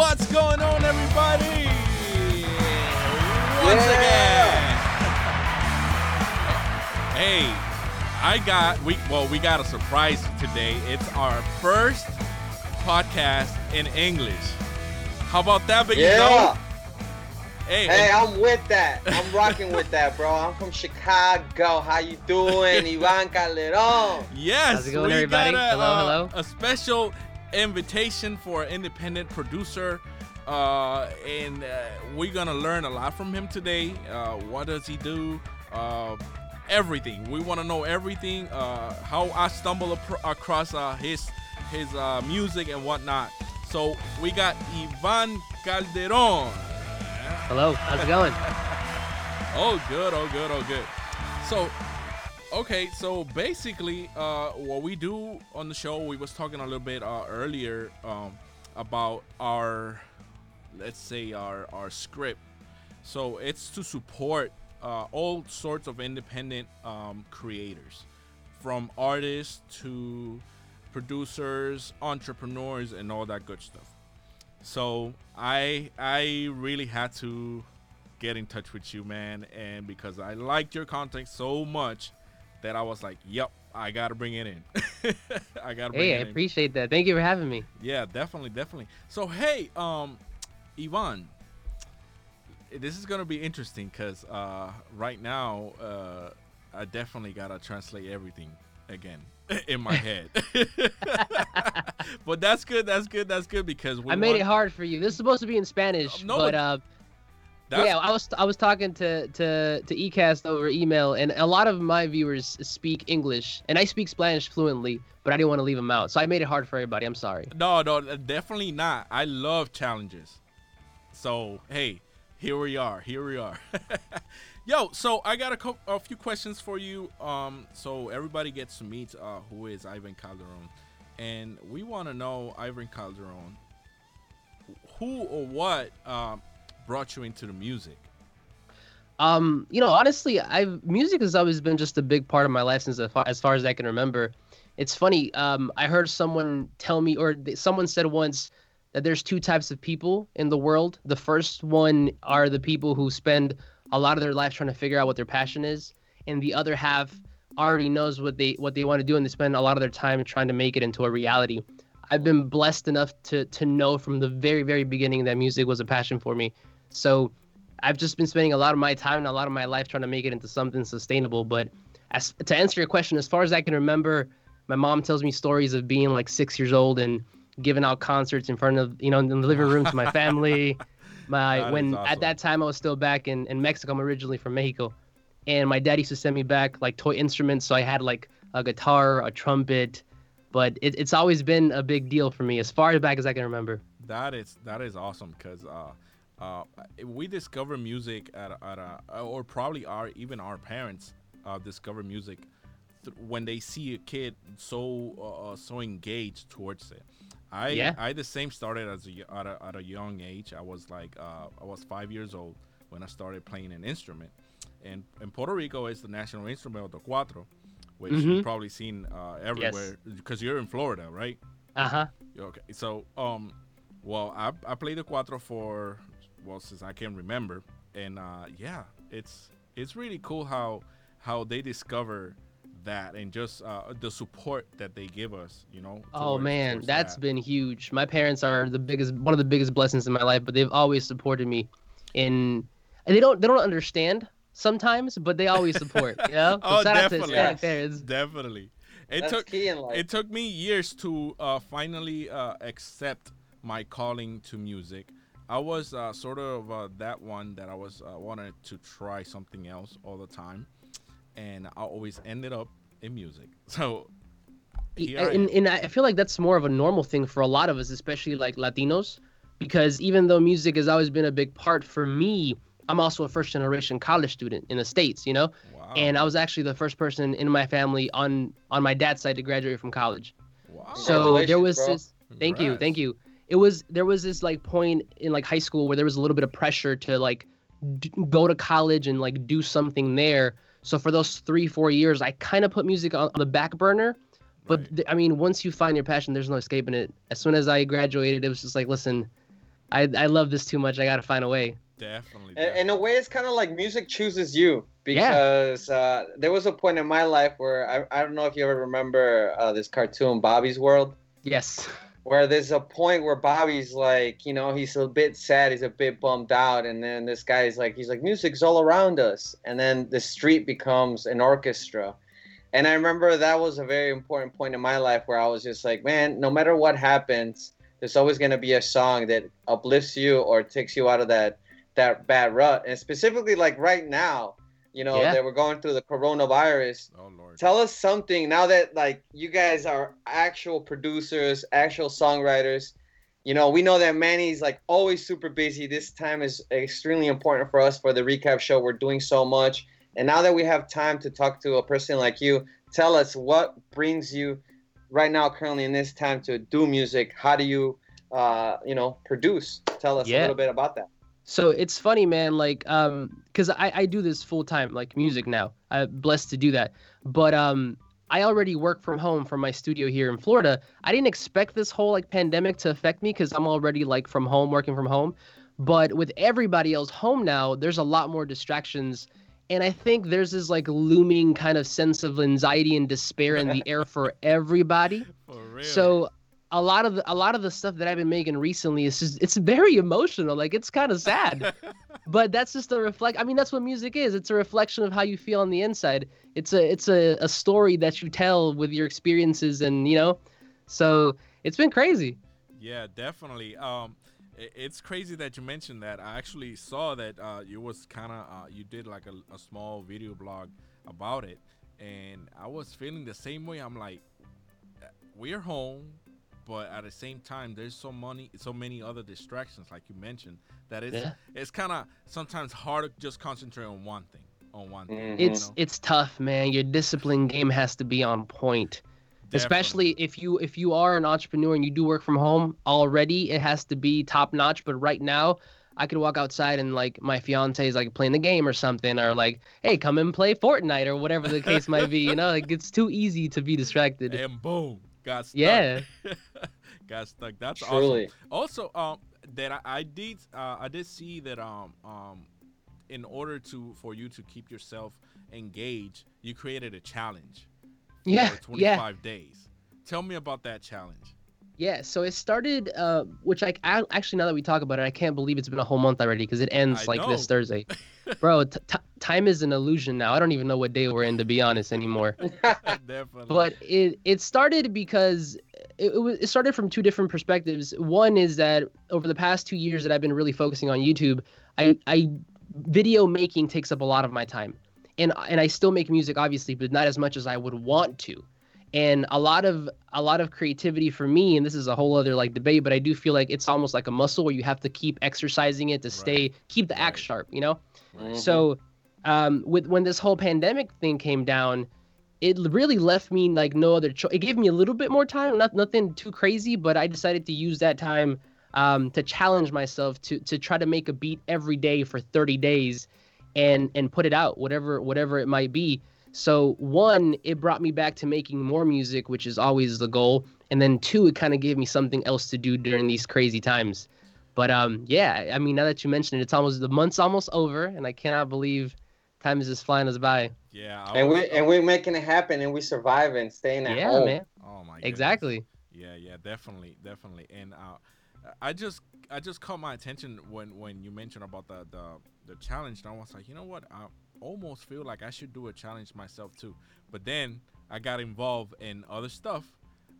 What's going on, everybody? Once Yeah. again. Hey, I got we well, we got a surprise today. It's our first podcast in English. How about that, Big Yeah. Hey, Hey, I'm with that. I'm rocking with that, bro. I'm from Chicago. How you doing, Ivan Calderon? Yes, How's it going, we everybody? got a, Hello, uh, hello. a special invitation for an independent producer, uh, and uh, we're gonna learn a lot from him today. Uh, what does he do? Uh, everything. We want to know everything. Uh, how I stumble across uh, his his uh, music and whatnot. So we got Ivan Calderon. Hello, how's it going? Oh, good. Oh, good. Oh, good. So, okay. So basically, uh, what we do on the show, we was talking a little bit uh, earlier um, about our, let's say our our script. So it's to support uh, all sorts of independent um, creators, from artists to producers, entrepreneurs, and all that good stuff. So I I really had to get in touch with you, man, and because I liked your content so much that I was like, "Yep, I gotta bring it in. I gotta bring Hey, I it in." appreciate that. Thank you for having me. Yeah, definitely, definitely. So hey, um, Ivan, this is gonna be interesting because uh, right now uh, I definitely gotta translate everything again in my head. but that's good. That's good. That's good because we I made want- it hard for you. This is supposed to be in Spanish, no, but but uh, that's- yeah, I was I was talking to to to Ecast over email, and a lot of my viewers speak English, and I speak Spanish fluently, but I didn't want to leave them out, so I made it hard for everybody. I'm sorry. No, no, definitely not. I love challenges. So hey, here we are. Here we are. Yo, so I got a, co- a few questions for you. Um, so everybody gets to meet uh, who is Ivan Calderon, and we want to know Ivan Calderon. Who or what um, brought you into the music? Um, you know, honestly, I've music has always been just a big part of my life since as far as, far as I can remember. It's funny. Um, I heard someone tell me, or th- someone said once that there's two types of people in the world. The first one are the people who spend a lot of their life trying to figure out what their passion is, and the other half already knows what they what they want to do, and they spend a lot of their time trying to make it into a reality. I've been blessed enough to to know from the very very beginning that music was a passion for me. So I've just been spending a lot of my time and a lot of my life trying to make it into something sustainable. But as to answer your question, as far as I can remember, my mom tells me stories of being like six years old and giving out concerts in front of you know in the living room to my family. My That when awesome. at that time I was still back in, in Mexico. I'm originally from Mexico, and my dad used to send me back like toy instruments. So I had like a guitar, a trumpet, but it, it's always been a big deal for me as far back as I can remember. That is that is awesome because uh, uh, we discover music at at a or probably our even our parents uh, discover music th- when they see a kid so uh, uh, so engaged towards it. I Yeah. I the same started as a, at a at a young age. I was like uh, I was five years old when I started playing an instrument, and in Puerto Rico is the national instrument of the cuatro, which you've Mhm. probably seen uh, everywhere because you're in Florida, right? Uh huh. Okay, so um, well, I I played the cuatro for well since I can remember, and uh, yeah, it's it's really cool how how they discover that and just uh, the support that they give us, you know. Oh man, towards that's that. been huge. My parents are the biggest, one of the biggest blessings in my life, but they've always supported me. In and they don't, they don't understand sometimes, but they always support. You know. Oh, shout to definitely. Hispanic parents. definitely. It That's took key in life. it took me years to uh, finally uh, accept my calling to music. I was uh, sort of uh, that one that I was uh, wanted to try something else all the time, and I always ended up in music. So here I and, and I feel like that's more of a normal thing for a lot of us, especially like Latinos, because even though music has always been a big part for me, I'm also a first generation college student in the states, you know, wow, and I was actually the first person in my family on on my dad's side to graduate from college. wow. So there was bro. this. Thank you, thank you. It was there was this like point in like high school where there was a little bit of pressure to like d- go to college and like do something there. So for those three four years, I kind of put music on, on the back burner. But Right. th- I mean, once you find your passion, there's no escaping it. As soon as I graduated, it was just like, listen, I I love this too much. I gotta find a way. Definitely. In, definitely. in a way, it's kind of like music chooses you Yeah. because uh, there was a point in my life where I, I don't know if you ever remember uh, this cartoon Bobby's World, Yes. Where there's a point where Bobby's like, you know, he's a bit sad, he's a bit bummed out, and then this guy's like, he's like, music's all around us, and then the street becomes an orchestra. And I remember that was a very important point in my life where I was just like, man, no matter what happens, there's always going to be a song that uplifts you or takes you out of that that bad rut. And specifically, like right now, you know, Yeah. that we're going through the coronavirus. oh Lord. Tell us something now that like you guys are actual producers, actual songwriters. You know, we know that Manny's like always super busy. This time is extremely important for us for the recap show. We're doing so much. And now that we have time to talk to a person like you, tell us what brings you right now, currently in this time, to do music. How do you, uh, you know, produce? Tell us a little bit about that. So it's funny, man. Like, um, cause I I do this full time, like music now. I'm blessed to do that. But um, I already work from home from my studio here in Florida. I didn't expect this whole like pandemic to affect me because I'm already like from home, working from home. But with everybody else home now, there's a lot more distractions. And I think there's this like looming kind of sense of anxiety and despair in the air for everybody. For real. So a lot of the, a lot of the stuff that I've been making recently is just it's very emotional. Like it's kind of sad. but that's just a reflect I mean that's what music is. It's a reflection of how you feel on the inside. It's a it's a, a story that you tell with your experiences and you know. So it's been crazy. Yeah, definitely. Um, it's crazy that you mentioned that. I actually saw that uh, you was kind of uh, you did like a, a small video blog about it, and I was feeling the same way. I'm like, uh, we're home, but at the same time, there's so many so many other distractions, like you mentioned, that it's Yeah. it's kind of sometimes hard to just concentrate on one thing. On one thing. You It's know? it's tough, man. Your discipline game has to be on point. especially if you if you are an entrepreneur and you do work from home already it has to be top notch but right now i could walk outside and like my fiance is like playing the game or something or like hey come and play fortnite or whatever the case might be you know like it's too easy to be distracted and boom, got stuck. Yeah. got stuck. That's Truly. awesome. Also, um, that I, I did, uh, I did see that, um, um, in order to for you to keep yourself engaged, you created a challenge. yeah For yeah 25 days. Tell me about that challenge. Yeah so it started uh which I, I actually now that we talk about it i can't believe it's been a whole month already because it ends I like this thursday bro t- t- time is an illusion now i don't even know what day we're in to be honest anymore Definitely. but it it started because it, it was it started from two different perspectives. One is that over the past two years that I've been really focusing on YouTube, I I video making takes up a lot of my time, and and I still make music obviously, but not as much as I would want to. And a lot of a lot of creativity for me, and this is a whole other like debate, but I do feel like it's almost like a muscle where you have to keep exercising it to stay keep the axe Right. sharp, you know. Mhm. So, um, with when this whole pandemic thing came down, it really left me like no other choice. It gave me a little bit more time, not nothing too crazy, but I decided to use that time um, to challenge myself to to try to make a beat every day for 30 days, and and put it out, whatever whatever it might be. So one, it brought me back to making more music, which is always the goal, and then two, it kind of gave me something else to do during these crazy times. But um, yeah, I mean, now that you mention it, it's almost the month's almost over, and I cannot believe time is just flying us by. yeah. I and was- we and we're making it happen, and we surviving, staying at Yeah, home. man. Oh my. goodness. Exactly. Yeah, yeah, definitely, definitely. And uh, I just, I just caught my attention when when you mentioned about the the the challenge, and I was like, you know what? I almost feel like I should do a challenge myself too. But then I got involved in other stuff,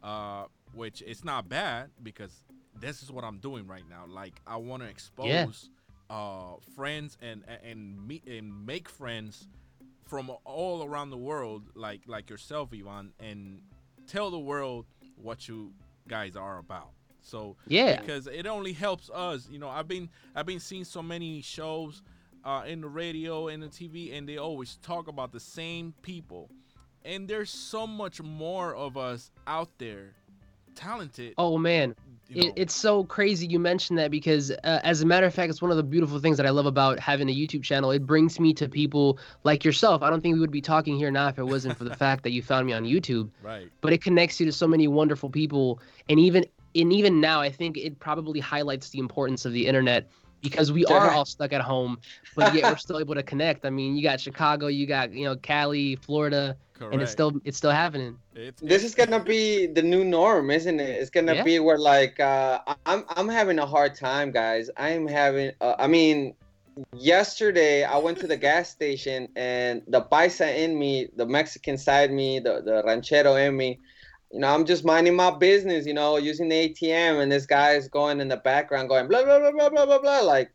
uh, which it's not bad because this is what I'm doing right now. Like I want to expose uh, friends and and meet and make friends from all around the world, like like yourself, Ivan, and tell the world what you guys are about. So Yeah. because it only helps us. You know, I've been I've been seeing so many shows uh, in the radio and the TV, and they always talk about the same people. And there's so much more of us out there, talented. Oh man, you know. it, it's so crazy you mentioned that because, uh, as a matter of fact, it's one of the beautiful things that I love about having a YouTube channel. It brings me to people like yourself. I don't think we would be talking here now if it wasn't for the fact that you found me on YouTube. right. But it connects you to so many wonderful people, and even and even now, I think it probably highlights the importance of the internet because we are all stuck at home, but yet we're still able to connect. I mean, you got Chicago, you got you know Cali, Florida, Correct. and it's still it's still happening. It's, this is gonna be the new norm, isn't it? It's gonna yeah. be where like uh, I'm I'm having a hard time, guys. I'm having uh, I mean, yesterday I went to the gas station and the paisa in me, the Mexican side me, the the ranchero in me you know, I'm just minding my business, you know, using the ATM, and this guy's going in the background going blah blah blah blah blah blah blah, like,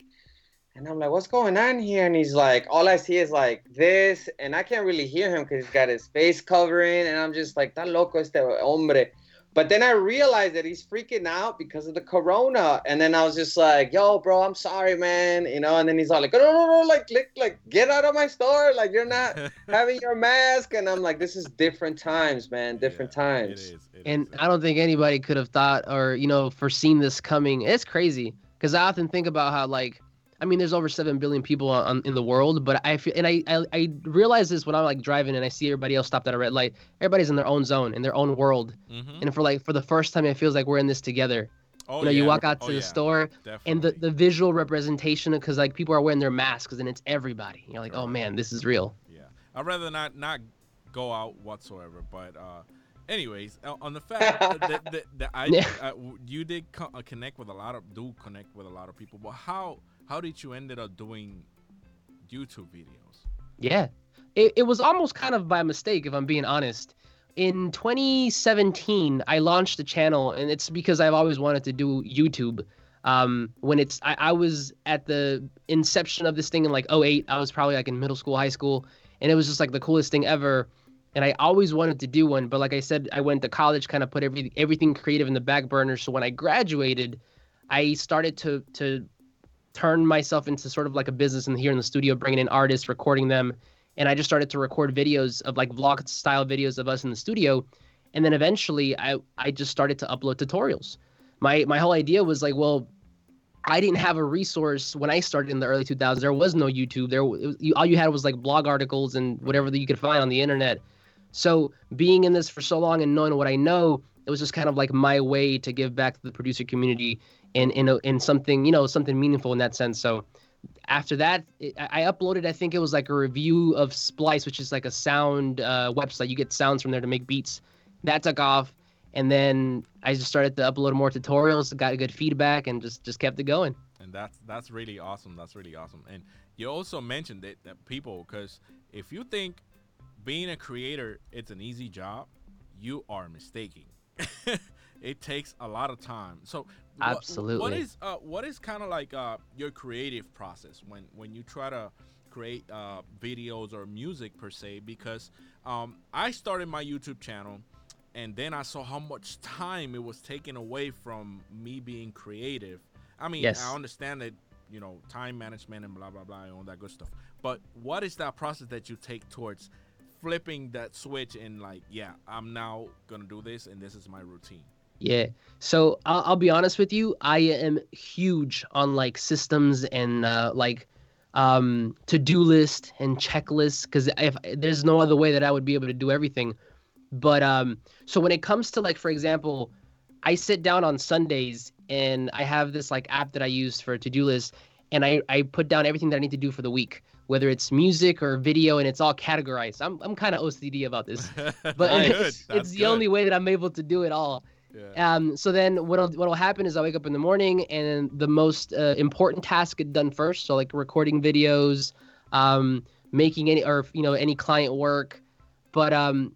and I'm like, what's going on here? And he's like, all I see is like this, and I can't really hear him because he's got his face covering, and I'm just like, that loco este hombre. But then I realized that he's freaking out because of the corona. And then I was just like, yo, bro, I'm sorry, man. You know, and then he's all like, no, no, no, like, like, like, get out of my store. Like, you're not having your mask. And I'm like, this is different times, man. Different yeah, times. It is, it and is. I don't think anybody could have thought or, you know, foreseen this coming. It's crazy. Because I often think about how, like, I mean, there's over seven billion people on, in the world, but I feel, and I, I, I realize this when I'm like driving and I see everybody else stopped at a red light. Everybody's in their own zone, in their own world, mm-hmm. and for like for the first time, it feels like we're in this together. Oh, you know, yeah. you walk out to oh, the yeah. store Definitely. and the, the visual representation because like people are wearing their masks and it's everybody. You're like, oh man, this is real. Yeah, I'd rather not not go out whatsoever. But uh, anyways, on the fact that, that, that I yeah. uh, you did co- uh, connect with a lot of do connect with a lot of people, but how how did you ended up doing YouTube videos? Yeah, it, it was almost kind of by mistake, if I'm being honest. In 2017, I launched a channel, and it's because I've always wanted to do YouTube. Um, when it's, I, I was at the inception of this thing in like 08. I was probably like in middle school, high school, and it was just like the coolest thing ever. And I always wanted to do one, but like I said, I went to college, kind of put every, everything creative in the back burner. So when I graduated, I started to to turned myself into sort of like a business in here in the studio, bringing in artists, recording them, and I just started to record videos of like vlog style videos of us in the studio, and then eventually I I just started to upload tutorials. My my whole idea was like, well, I didn't have a resource when I started in the early 2000s. There was no YouTube. There, was, you, all you had was like blog articles and whatever that you could find on the internet. So being in this for so long and knowing what I know, it was just kind of like my way to give back to the producer community in in in something you know something meaningful in that sense. So after that, it, I uploaded. I think it was like a review of Splice, which is like a sound uh, website. You get sounds from there to make beats. That took off, and then I just started to upload more tutorials. Got good feedback, and just just kept it going. And that's that's really awesome. That's really awesome. And you also mentioned it that people, because if you think being a creator it's an easy job, you are mistaken. it takes a lot of time. So absolutely, what, what is uh, what is kind of like uh, your creative process when when you try to create uh, videos or music per se? Because um, I started my YouTube channel, and then I saw how much time it was taken away from me being creative. I mean, yes. I understand that you know time management and blah blah blah and all that good stuff. But what is that process that you take towards flipping that switch and like, yeah, I'm now gonna do this, and this is my routine. Yeah. So I'll, I'll be honest with you. I am huge on like systems and uh, like um, to-do list and checklists because if there's no other way that I would be able to do everything. But um, so when it comes to like, for example, I sit down on Sundays and I have this like app that I use for to-do list, and I I put down everything that I need to do for the week whether it's music or video, and it's all categorized. I'm I'm kind of OCD about this, but it's, it's the only way that I'm able to do it all. Yeah. Um, so then what'll what'll happen is I wake up in the morning and the most uh, important task get done first. So like recording videos, um, making any or you know any client work. But um,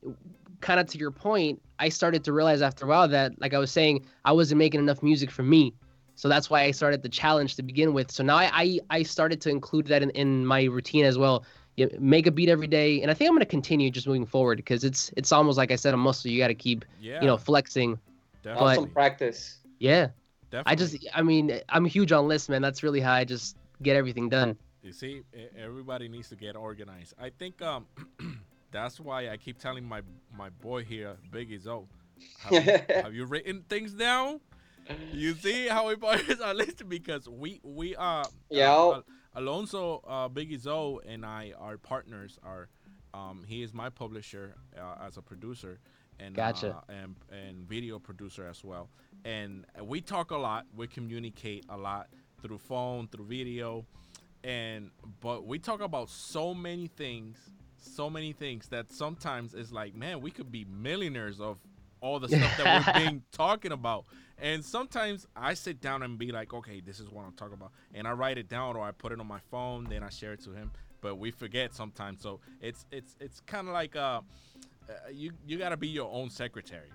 kind of to your point, I started to realize after a while that like I was saying, I wasn't making enough music for me. So that's why I started the challenge to begin with. So now I I, I started to include that in, in my routine as well. You make a beat every day, and I think I'm going to continue just moving forward because it's it's almost like I said a muscle you got to keep yeah. you know flexing. Definitely. Awesome practice. Yeah. Definitely. I just I mean I'm huge on lists, man. That's really how I just get everything done. You see, everybody needs to get organized. I think um that's why I keep telling my my boy here, Biggie Zoe, have, have you written things down? You see how important our list because we we are yeah uh, Alonso uh, Biggie Zoe and I are partners are um, he is my publisher uh, as a producer and Gotcha. uh, and and video producer as well. And we talk a lot. We communicate a lot through phone, through video, and but we talk about so many things, so many things that sometimes it's like, man, we could be millionaires of all the stuff that we've been talking about. And sometimes I sit down and be like, okay, this is what I'm talking about, and I write it down or I put it on my phone, then I share it to him. But we forget sometimes, so it's it's it's kind of like uh, uh, you you gotta be your own secretary.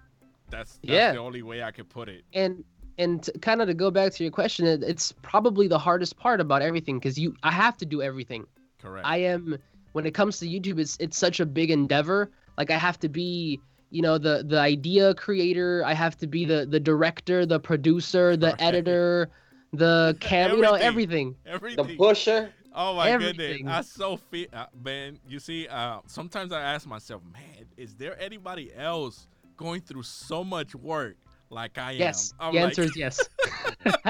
That's, that's Yeah. the only way I could put it. and and kind of to go back to your question it, it's probably the hardest part about everything because you i have to do everything Correct. i am when it comes to youtube it's it's such a big endeavor like i have to be you know the the idea creator i have to be the the director the producer the Right. editor the cam you know everything Everything. The pusher. Oh my goodness, I so feel, uh, man. You see, uh, sometimes I ask myself, man, is there anybody else going through so much work like I yes am? I'm the like- answer is yes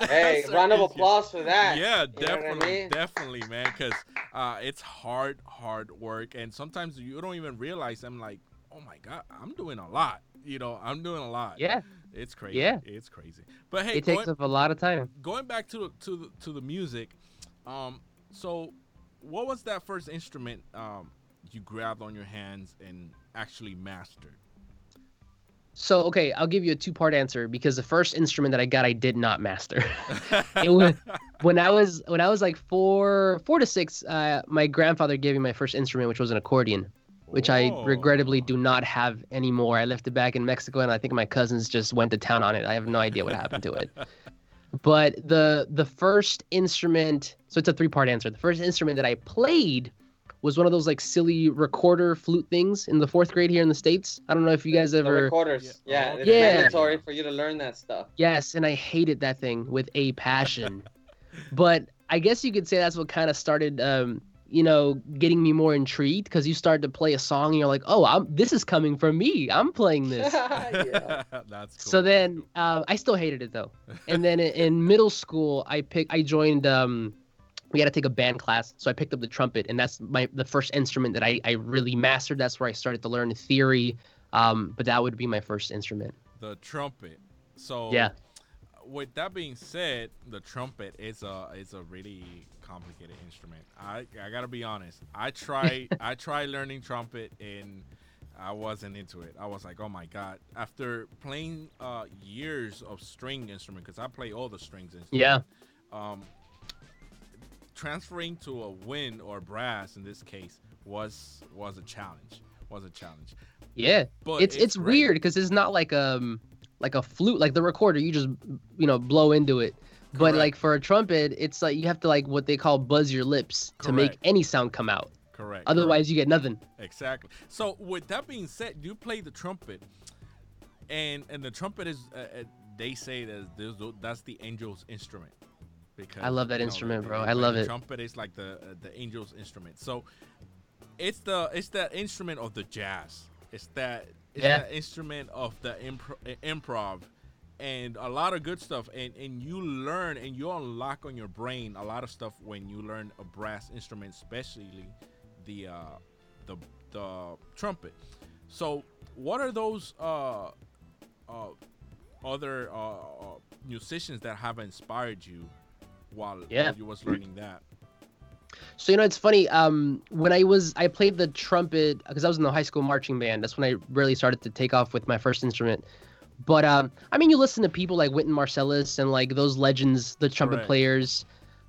Hey, round of is yes. applause for that. Yeah, You know what I definitely, mean? definitely, man. Because uh, it's hard, hard work, and sometimes you don't even realize. I'm like, oh my god, I'm doing a lot. You know, I'm doing a lot. yeah it's crazy. Yeah. it's crazy. But hey, it takes going, up a lot of time going back to to the, to the music, um, so what was that first instrument um you grabbed on your hands and actually mastered? so okay i'll give you a two part answer because the first instrument that i got i did not master It was- when I was when I was like four four to six, uh, my grandfather gave me my first instrument, which was an accordion, which I Oh. regrettably do not have anymore. I left it back in Mexico, and I think my cousins just went to town on it. I have no idea what happened to it. But the the first instrument, so it's a three part answer. The first instrument that I played was one of those like silly recorder flute things in the fourth grade here in the states. I don't know if you guys The ever. recorders. Yeah. Yeah, Oh, it's Yeah. mandatory for you to learn that stuff. Yes, and I hated that thing with a passion. but I guess you could say that's what kind of started, um, you know, getting me more intrigued because you start to play a song and you're like, oh, I'm this is coming from me. I'm playing this. yeah. That's cool. So then uh, I still hated it though. And then in- in middle school, I picked. I joined. Um, we had to take a band class, so I picked up the trumpet, and that's my the first instrument that I I really mastered. That's where I started to learn theory. Um, but that would be my first instrument. the trumpet. So Yeah. With that being said, the trumpet is a is a really complicated instrument. I I gotta be honest. I tried I tried learning trumpet and I wasn't into it. I was like, oh my god. After playing uh, years of string instrument, because I play all the strings instruments. Yeah. Um, transferring to a wind or brass in this case was was a challenge. Was a challenge. Yeah. But it's it's, great. weird because it's not like um like a flute like the recorder you just you know blow into it but like for a trumpet it's like you have to like what they call buzz your lips to make any sound come out Correct. otherwise you get nothing Exactly. So with that being said, you play the trumpet, and and the trumpet is uh, uh, they say that that's the angel's instrument. Because I love that you know, instrument, bro. I love the it. Trumpet is like the uh, the angel's instrument. So it's the it's that instrument of the jazz. It's that it's Yeah. that instrument of the impro- uh, improv. And a lot of good stuff, and, and you learn and you unlock on your brain a lot of stuff when you learn a brass instrument, especially the uh, the the trumpet. So, what are those uh, uh, other uh, uh, musicians that have inspired you while, Yeah. while you was learning that? so you know it's funny um when i was i played the trumpet because i was in the high school marching band that's when i really started to take off with my first instrument but um i mean you listen to people like Wynton Marsalis and like those legends the trumpet Correct. players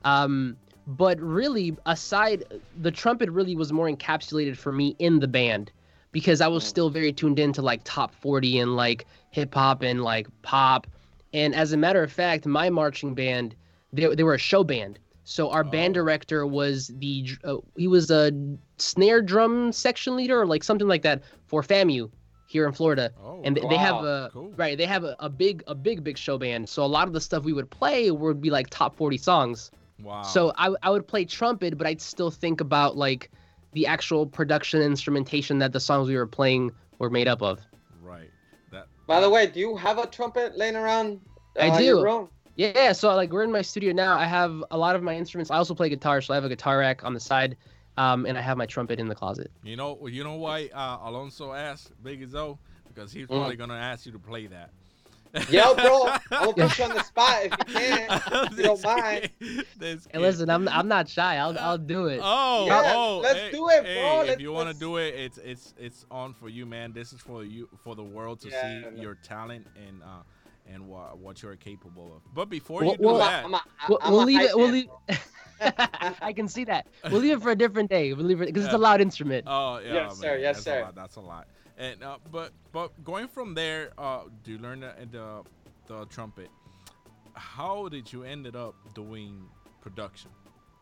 um but really aside the trumpet really was more encapsulated for me in the band because i was Mm. still very tuned into like top 40 and like hip hop and like pop and as a matter of fact my marching band they, they were a show band so our band Oh. director was the uh, he was a snare drum section leader or like something like that for FAMU here in Florida. Oh, And they, they have a Cool. right, they have a, a big a big big show band. So a lot of the stuff we would play would be like top 40 songs. wow. So I I would play trumpet, but I'd still think about like the actual production instrumentation that the songs we were playing were made up of. right. That. By the way, do you have a trumpet laying around? I uh, do. Your room? Yeah, so like we're in my studio now. I have a lot of my instruments. I also play guitar, so I have a guitar rack on the side. Um, and I have my trumpet in the closet. You know, you know why uh, Alonso asked Big Zo because he's Mm. probably gonna ask you to play that. Yo, bro, I'm gonna put you on the spot if you can. If you don't mind. This Hey, listen, I'm I'm not shy. I'll I'll do it. Oh, Yeah, oh, let's hey, do it, bro. if Let's- you want to do it, it's it's it's on for you, man. This is for you for the world to Yeah, see your talent and uh and what what you're capable of. But before Well- you do well, that, I'm a, We'll, I'm we'll leave it. We'll leave. I can see that. We'll leave it for a different day. We'll leave it because it's a loud instrument. Oh yeah, Yes, sir, yes, that's sir. A lot, that's a lot. And uh, but but going from there, uh, do you learn the, the the trumpet? How did you ended up doing production?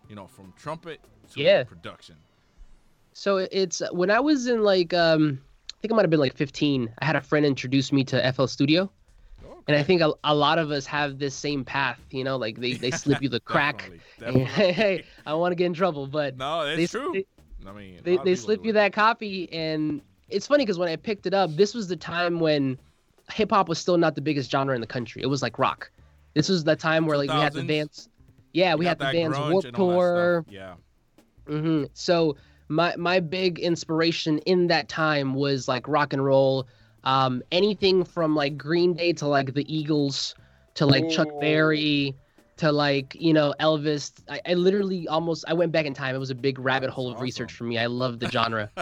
You know, from trumpet to Yeah. production. So it's when I was in like um, I think I might have been like 15. I had a friend introduce me to FL Studio, and I think a, a lot of us have this same path. You know, like they they slip you the crack. Definitely, and, definitely. hey, I want to get in trouble, but no, that's they, true. they I mean, they, they slip you that copy and it's funny because when i picked it up this was the time when hip-hop was still not the biggest genre in the country it was like rock this was the time where like we had the dance. Yeah we had the Vans Warped and all that tour. Yeah. hmm so my my big inspiration in that time was like rock and roll um anything from like green day to like the eagles to like chuck berry to like you know elvis. I, I literally almost i went back in time. It was a big rabbit That's hole of research for me. I love the genre.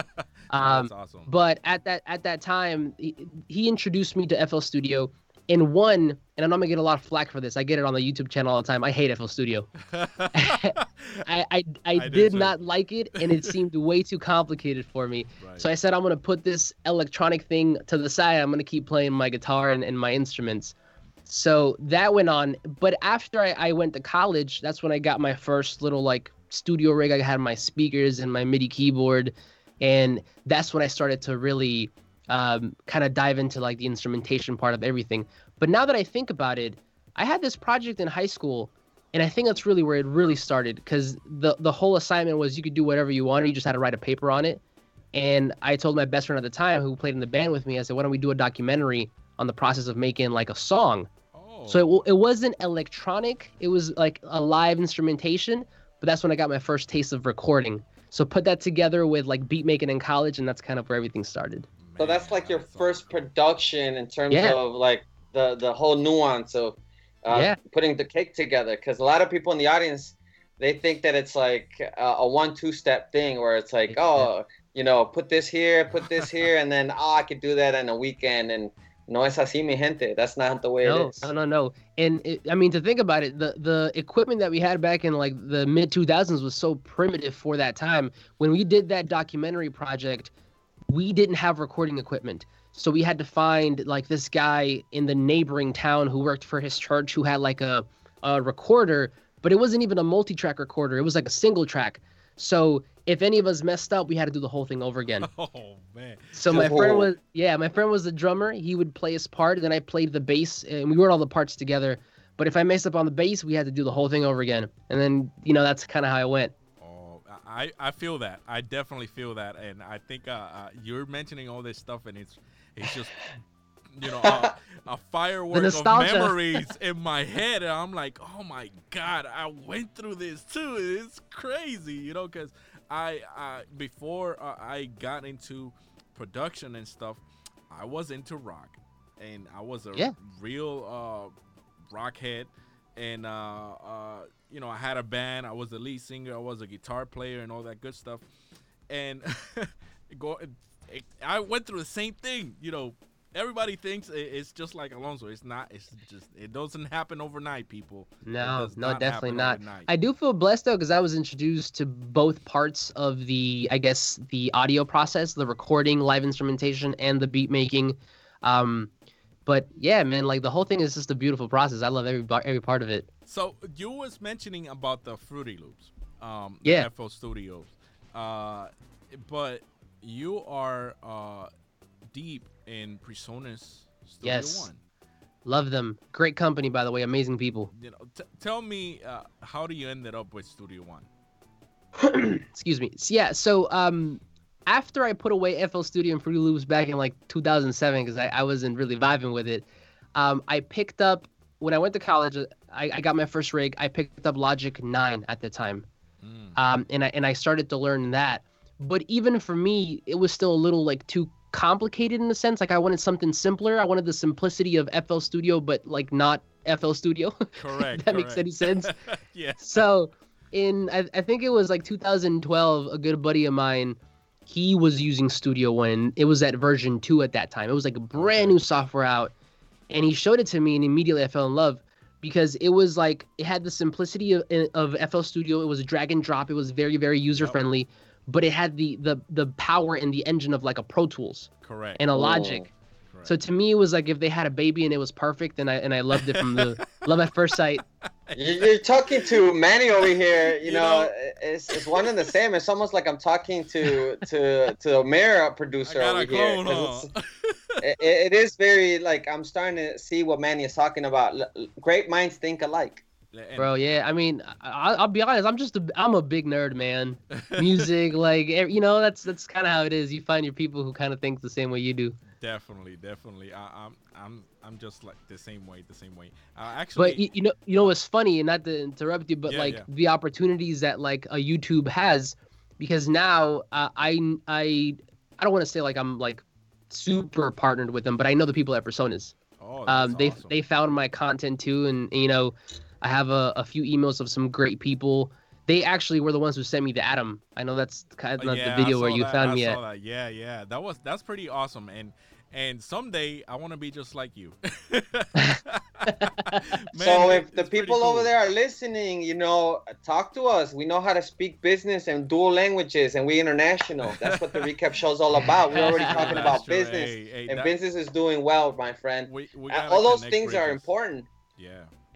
Um that's awesome. but at that at that time he, he introduced me to FL Studio and one and I'm I'm gonna get a lot of flack for this. I get it on the YouTube channel all the time. I hate FL Studio. I I, I, do did not like it and it seemed way too complicated for me. right. So I said I'm gonna put this electronic thing to the side. I'm gonna keep playing my guitar and, and my instruments. So that went on. But after I, I went to college, that's when I got my first little like studio rig. I had my speakers and my MIDI keyboard, and that's when I started to really um, kind of dive into like the instrumentation part of everything. But now that I think about it, I had this project in high school, and I think that's really where it really started because the the whole assignment was you could do whatever you wanted. You just had to write a paper on it. And I told my best friend at the time, who played in the band with me, I said, "Why don't we do a documentary on the process of making like a song?" oh, So it, it wasn't electronic; it was like a live instrumentation. But that's when I got my first taste of recording. So put that together with like beat making in college, and that's kind of where everything started. So that's like your that's first awesome. production in terms Yeah. of like the the whole nuance of uh, Yeah. putting the cake together. Because a lot of people in the audience, they think that it's like a, a one-two step thing where it's like, Yeah. oh, you know, put this here, put this here, and then oh, I could do that in a weekend. And no es así, mi gente. That's not the way No, it is. no, no, no. And it, I mean, to think about it, the the equipment that we had back in like the mid 2000s was so primitive for that time. When we did that documentary project, we didn't have recording equipment. So we had to find like this guy in the neighboring town who worked for his church who had like a, a recorder, but it wasn't even a multi-track recorder. It was like a single track. So if any of us messed up, we had to do the whole thing over again. Oh man. So my friend was yeah, my friend was the drummer. He would play his part, and then I played the bass, and we wrote all the parts together. But if I messed up on the bass, we had to do the whole thing over again. And then you know that's kind of how it went. I, I feel that. I definitely feel that, and I think uh, uh, you're mentioning all this stuff, and it's it's just you know a, a firework of memories in my head, and I'm like, oh my god, I went through this too. It's crazy, you know, because I uh, before uh, I got into production and stuff, I was into rock, and I was a Yeah. real uh, rock head and uh, uh, you know I had a band. I was the lead singer. I was a guitar player and all that good stuff. And go, it, I went through the same thing. You know, everybody thinks it- it's just like Alonso. It's not. It's just it doesn't happen overnight, people. No, no, not definitely not. overnight. I do feel blessed though because I was introduced to both parts of the, I guess, the audio process, the recording, live instrumentation, and the beat making. Um, but yeah, man, like the whole thing is just a beautiful process. I love every bar- every part of it. So you was mentioning about the Fruity Loops, um, Yeah. FL Studios, uh, but you are uh, deep in PreSonus Studio Yes. One. Love them. Great company, by the way. Amazing people. You know, t- tell me uh, how do you ended up with Studio One? Excuse me. Yeah. So um, after I put away FL Studio and Fruity Loops back in like 2007, because I, I wasn't really vibing with it, um, I picked up when I went to college. I, I got my first rig. I picked up Logic 9 at the time. Mm. um, and I and I started to learn that. But even for me, it was still a little like too complicated in a sense. Like I wanted something simpler. I wanted the simplicity of FL Studio, but like not FL Studio. Correct. that makes any sense. yeah. So in I, I think it was like 2012, a good buddy of mine, he was using Studio One. It was at version two at that time. It was like a brand new software out, and he showed it to me, and immediately I fell in love because it was like it had the simplicity of, of FL Studio. It was drag and drop. It was very very user friendly, but it had the the the power and the engine of like a Pro Tools Correct. and a Ooh. Logic. So to me, it was like if they had a baby and it was perfect, and I and I loved it from the love at first sight. You- You're talking to Manny over here. You, You know, know- it's, it's one and the same. It's almost like I'm talking to to to a mirror producer over a here. clone, 'cause huh? it's- it, it is very like I'm starting to see what Manny is talking about. L- l- Great minds think alike. Bro, yeah. I mean, I, I'll be honest. I'm just a, I'm a big nerd, man. Music, like, you know, that's that's kind of how it is. You find your people who kind of think the same way you do. Definitely, definitely. I, I'm, I'm, I'm just like the same way, the same way. Uh, actually, But you, you know, you know what's funny, and not to interrupt you, but Yeah, like yeah. the opportunities that like a YouTube has, because now uh, I I I don't want to say like I'm like super partnered with them, but I know the people at PreSonus. oh, um, they awesome. they found my content too, and you know, I have a, a few emails of some great people. They actually were the ones who sent me the Atom. I know that's kind of Uh, not yeah, the video where you that, found I me saw at. That. Yeah, yeah, that was that's pretty awesome. And and someday I want to be just like you. so if the it's pretty people over there are listening, you know, talk to us. We know how to speak business and dual languages, and we international. That's what the recap show's all about. We're already talking about true. business, Hey, hey, and that- business is doing well, my friend. we, we Uh, all those connect things are important. Yeah.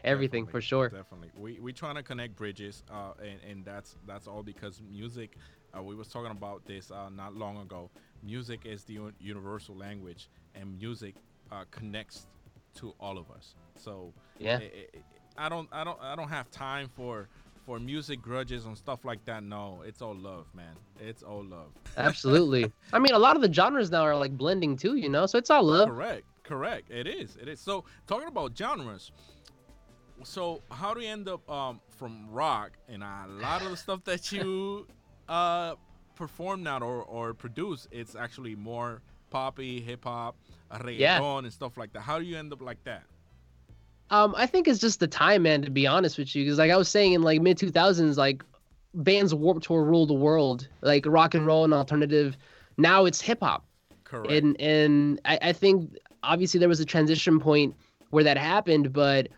Everything definitely, for sure. Definitely, we we trying to connect bridges, uh, and and that's that's all because music. Uh, we was talking about this uh, not long ago. Music is the un- universal language, and music uh, connects to all of us. So Yeah. i- i- I don't I don't I don't have time for for music grudges and stuff like that. No, it's all love, man. It's all love. Absolutely. I mean, a lot of the genres now are like blending too, you know. So it's all love. Correct, correct. It is. It is. So talking about genres. So how do you end up um, from rock and a lot of the stuff that you uh, perform now or, or produce? It's actually more poppy, hip hop, reggaeton, Yeah. and stuff like that. How do you end up like that? Um, I think it's just the time, man. To be honest with you, because like I was saying in like mid two thousands, like Vans Warped Tour ruled the world, like rock and roll and alternative. Now it's hip hop. Correct. and and I, I think obviously there was a transition point where that happened but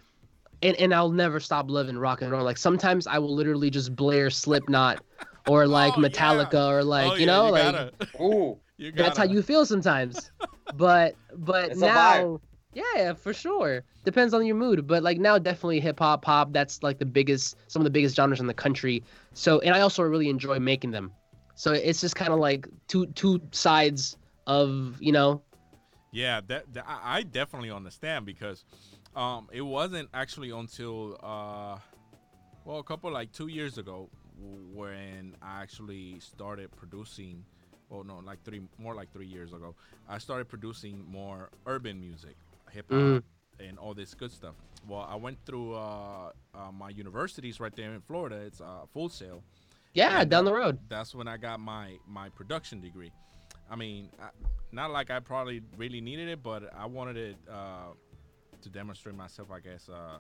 and, and i'll never stop loving rock and roll. Like sometimes i will literally just blare slipknot or oh, like Oh, yeah. metallica or like oh, you yeah, know you like gotta, Ooh, you that's how you feel sometimes. But but It's now yeah for sure. Depends on your mood but like now definitely hip hop pop that's like the biggest some of the biggest genres in the country. So and i also really enjoy making them. So it's just kind of like two two sides of you know? Yeah, that, that I I definitely understand because um, it wasn't actually until uh, well, a couple like two years ago when I actually started producing. Well, no, like three, more like three years ago, I started producing more urban music, hip hop, Mm. and all this good stuff. Well, I went through uh, uh, my universities right there in Florida. It's uh, Full Sail yeah down the road that's when I got my my production degree. I mean, I, not like I probably really needed it, but I wanted it uh, to demonstrate myself, I guess, uh,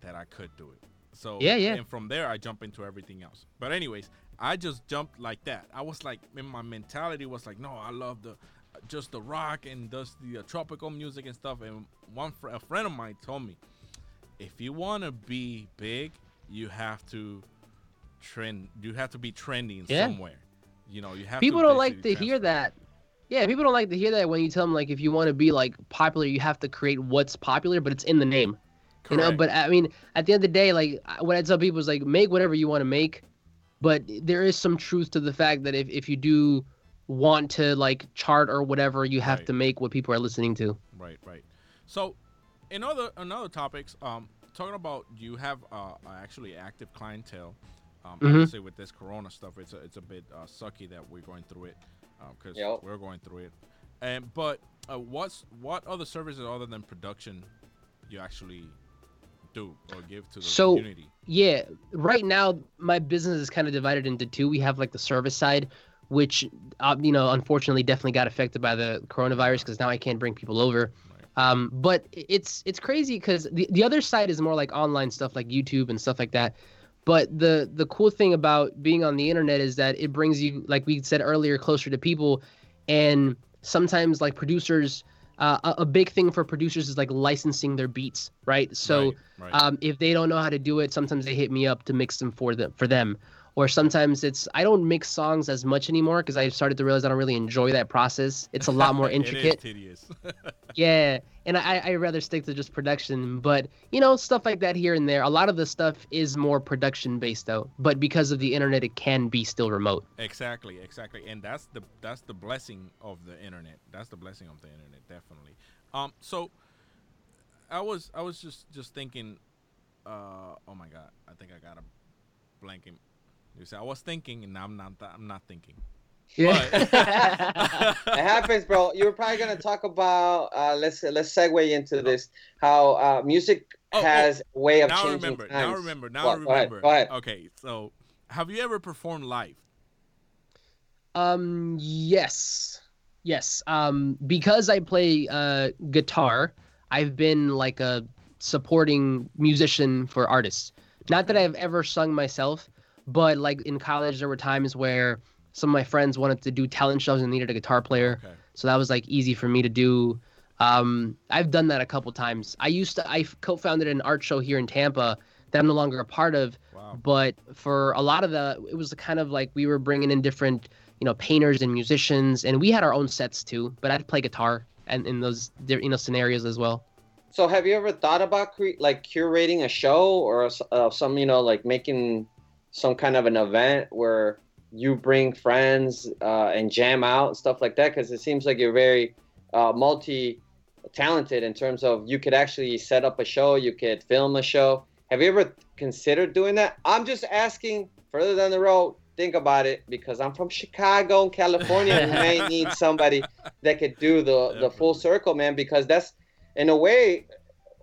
that I could do it. So Yeah, yeah. And from there, I jump into everything else. But anyways, I just jumped like that. I was like, in my mentality was like, no, I love the just the rock and just the uh, tropical music and stuff. And one fr- a friend of mine told me, if you want to be big, you have to trend. You have to be trending Yeah. somewhere. You know, you have. people don't like to basically hear that yeah people don't like to hear that when you tell them like if you want to be like popular you have to create what's popular but it's in the name you know but i mean at the end of the day like what i tell people is like make whatever you want to make but there is some truth to the fact that if, if you do want to like chart or whatever you have Right. to make what people are listening to Right, right. So, in other in other topics, um, talking about you have uh, actually active clientele. Um, Mhm. obviously with this Corona stuff, it's a, it's a bit uh, sucky that we're going through it because Yep. we're going through it. And but uh, what's what other services other than production you actually do or give to the So- community? Yeah, right now my business is kind of divided into two. We have like the service side, which uh, you know unfortunately definitely got affected by the coronavirus because now I can't bring people over. Um, but it's it's crazy because the, the other side is more like online stuff like YouTube and stuff like that. But the the cool thing about being on the internet is that it brings you, like we said earlier, closer to people, and sometimes like producers. Uh, a, a big thing for producers is like licensing their beats, right? So right, right. um, if they don't know how to do it, sometimes they hit me up to mix them for them for them. Or sometimes it's I don't mix songs as much anymore because I started to realize I don't really enjoy that process. It's a lot more intricate. Tedious. Yeah, and I I rather stick to just production, but you know stuff like that here and there. A lot of the stuff is more production based though, but because of the internet, it can be still remote. exactly, exactly, and that's the that's the blessing of the internet. That's the blessing of the internet, definitely. Um, so I was I was just just thinking, uh, oh my god, I think I got a blanking. You see, I was thinking, and I'm not. I'm not thinking. Yeah, It happens, bro. You were probably gonna talk about. Uh, let's let's segue into this. How uh, music Oh, oh, has a way of now I changing remember. times. Now I remember. Now What? I Go ahead, remember. Go ahead. Okay, so have you ever performed live? Um, yes, yes. Um, because I play uh guitar, I've been like a supporting musician for artists. Not that I've ever sung myself, but like in college, there were times where some of my friends wanted to do talent shows and needed a guitar player. Okay. so that was like easy for me to do um, i've done that a couple times i used to i co-founded an art show here in tampa that i'm no longer a part of Wow. but for a lot of the it was kind of like we were bringing in different you know painters and musicians and we had our own sets too but i'd play guitar and in those you know scenarios as well So, have you ever thought about cre- like curating a show or s- uh, some, you know, like making some kind of an event where you bring friends uh, and jam out and stuff like that? Because it seems like you're very uh, multi-talented in terms of you could actually set up a show, you could film a show. Have you ever considered doing that? I'm just asking further down the road. Think about it because I'm from Chicago and California. and may need somebody that could do the the full circle, man. Because that's in a way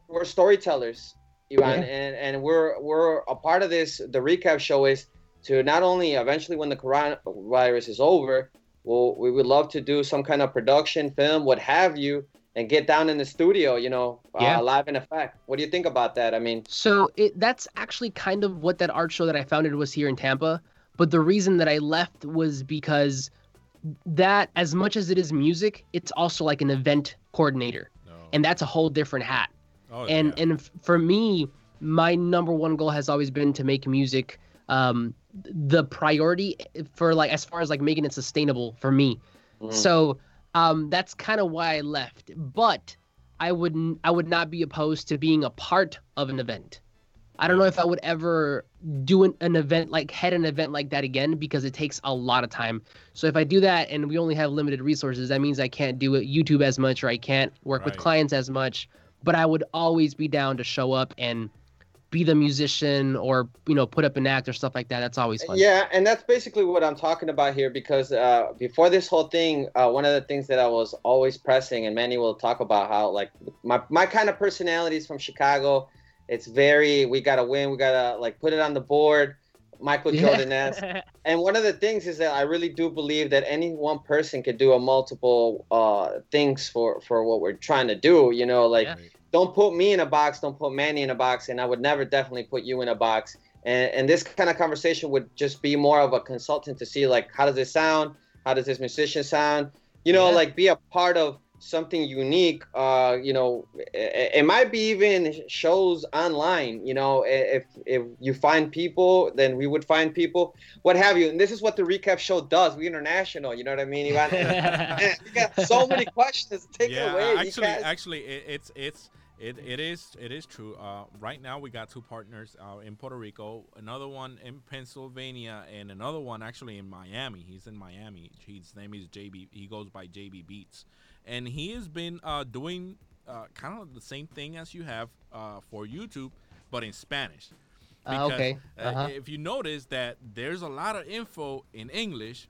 we're storytellers, Ivan, Yeah. and and we're we're a part of this. The recap show is to not only eventually when the coronavirus is over, well, we would love to do some kind of production, film, what have you, and get down in the studio, you know, Yeah. uh, live in effect. What do you think about that? I mean, So it that's actually kind of what that art show that I founded was here in Tampa. But the reason that I left was because that as much as it is music, it's also like an event coordinator. No. And that's a whole different hat. Oh, and yeah. and for me, my number one goal has always been to make music um the priority for like as far as like making it sustainable for me. mm, So um, that's kind of why I left. But I wouldn't. I would not be opposed to being a part of an event. I don't know if I would ever do an, an event like head an event like that again because it takes a lot of time. So if I do that and we only have limited resources, that means I can't do it YouTube as much or I can't work with clients as much. But I would always be down to show up and be the musician or you know put up an act or stuff like that. That's always fun. Yeah, and that's basically what I'm talking about here because uh, before this whole thing, uh, one of the things that I was always pressing, and Manny will talk about how like my my kind of personality is from Chicago. It's very we gotta win, we gotta like put it on the board. Michael Jordan esque. And one of the things is that I really do believe that any one person could do a multiple uh, things for for what we're trying to do. You know, like Yeah. don't put me in a box, don't put Manny in a box, and I would never definitely put you in a box. And, and this kind of conversation would just be more of a consultant to see like how does this sound, how does this musician sound, you know, Yeah. like be a part of something unique. Uh, you know, it, it might be even shows online. You know, if if you find people, then we would find people, what have you. And this is what the recap show does. We international. You know what I mean? Ivan? Man, we got so many questions. Take yeah, it away. You actually, guys- actually, it, it's it's it, it is it is true. Uh, right now, we got two partners uh, in Puerto Rico, another one in Pennsylvania, and another one actually in Miami. He's in Miami. His name is JB. He goes by JB Beats, and he has been uh, doing uh, kind of the same thing as you have uh, for YouTube, but in Spanish. Ah, okay. uh, Uh-huh. if you notice that there's a lot of info in English,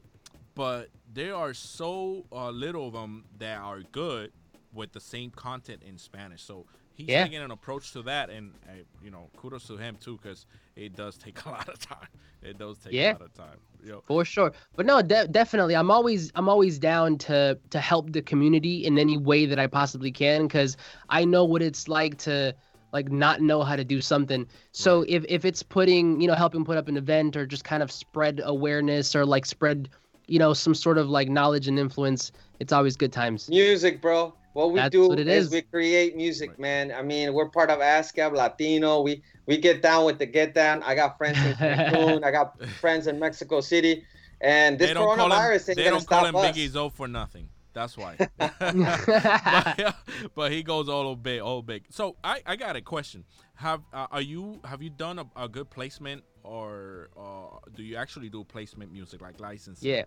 but there are so uh, little of them that are good with the same content in Spanish. So he's Yeah. taking an approach to that, and uh, you know, kudos to him too, because it does take a lot of time. It does take Yeah. a lot of time. Yo, for sure. But no de- definitely i'm always i'm always down to to help the community in any way that i possibly can because i know what it's like to like not know how to do something. So if if it's putting you know helping put up an event or just kind of spread awareness or like spread you know some sort of like knowledge and influence it's always good times. Music, bro. What we That's do what it is. is. we create music, man. I mean, we're part of ASCAP Latino. We we get down with the get down. I got friends in Cancun. I got friends in Mexico City. And this they don't call him. coronavirus ain't They gonna don't call stop him us. Biggie Zoe for nothing. That's why. but, but he goes all big, all big. So I, I got a question. Have uh, are you have you done a, a good placement or uh, do you actually do placement music like licensing? yeah